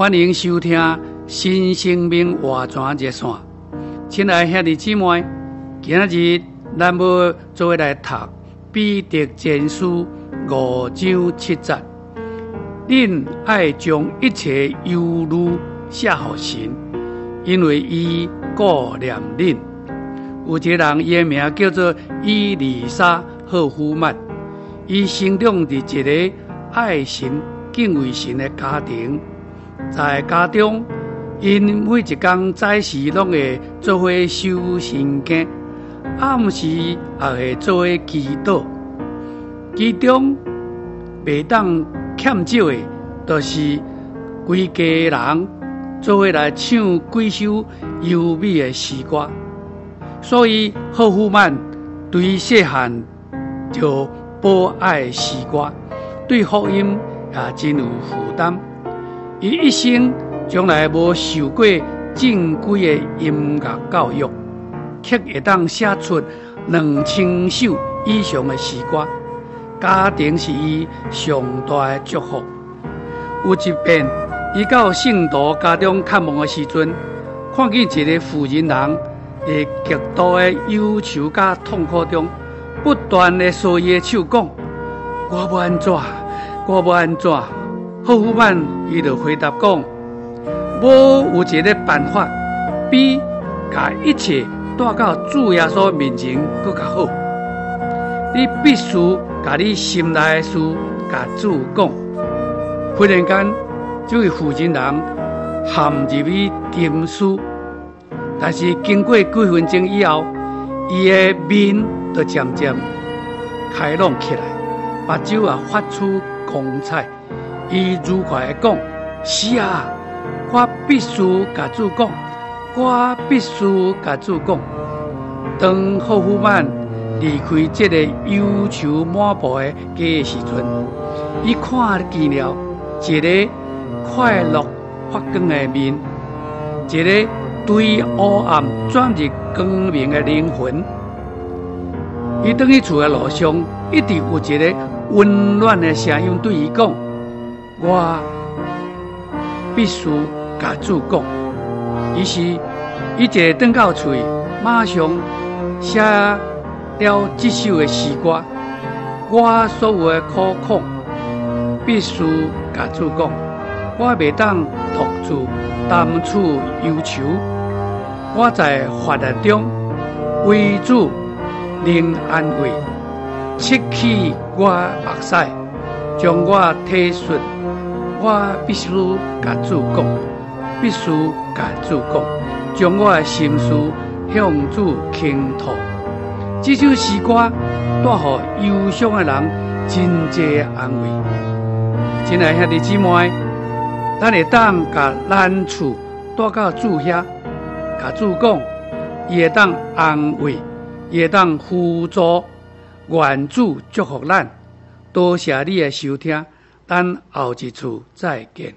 欢迎收听新生命活泉热线。亲爱兄弟姊妹，今日咱要做来读彼得前书五章七节。恁爱将一切忧虑卸给神，因为伊顾念恁。有一个人，伊的名叫做伊丽莎·赫夫曼，伊生长伫一个爱神、敬畏神的家庭。在家中，因每一天早时拢会做伙修圣经，暗时也会做伙祈祷。其中袂当欠少的，就是规家人做伙来唱几首优美的诗歌。所以贺夫曼对细汉就博爱诗歌，对福音也真有负担。伊一生从来无受过正规的音乐教育，却会当写出两千首以上的诗歌。家庭是伊上大的祝福。有一遍，伊到圣徒家中看望的时阵，看见一个妇人人在极度的忧愁甲痛苦中，不断的说伊的手讲：“我要安怎？我要安怎？”贺夫曼伊就回答讲：“无有一个办法，比把一切带到主耶稣面前更较好。你必须把你心内的事甲主讲。”忽然间，这位妇人人陷入去沉思，但是经过几分钟以后，伊的面就渐渐开朗起来，目睭也发出光彩。伊愉快地讲：“是啊，我必须甲主讲，我必须甲主讲。”当霍夫曼离开这个忧愁满布的家时阵，伊看见了一个快乐发光的面，一个对黑暗转入光明的灵魂。伊回去厝的路上，一直有一个温暖的声音对伊讲。我必须甲主讲，于是伊一回到厝，马上写了这首的诗歌。我所有的苦况必须甲主讲，我袂当独自担处忧愁。我在法律中为主领安慰，拭去我目屎，将我体恤。我必须甲主讲，必须甲主讲，将我的心事向主倾吐。这首诗歌带予忧伤的人真济安慰。亲爱兄弟姊妹，咱会当甲难处带到主遐，甲主讲，伊会当安慰，伊会当辅助，愿主祝福咱。多谢你的收听。等后一次再见。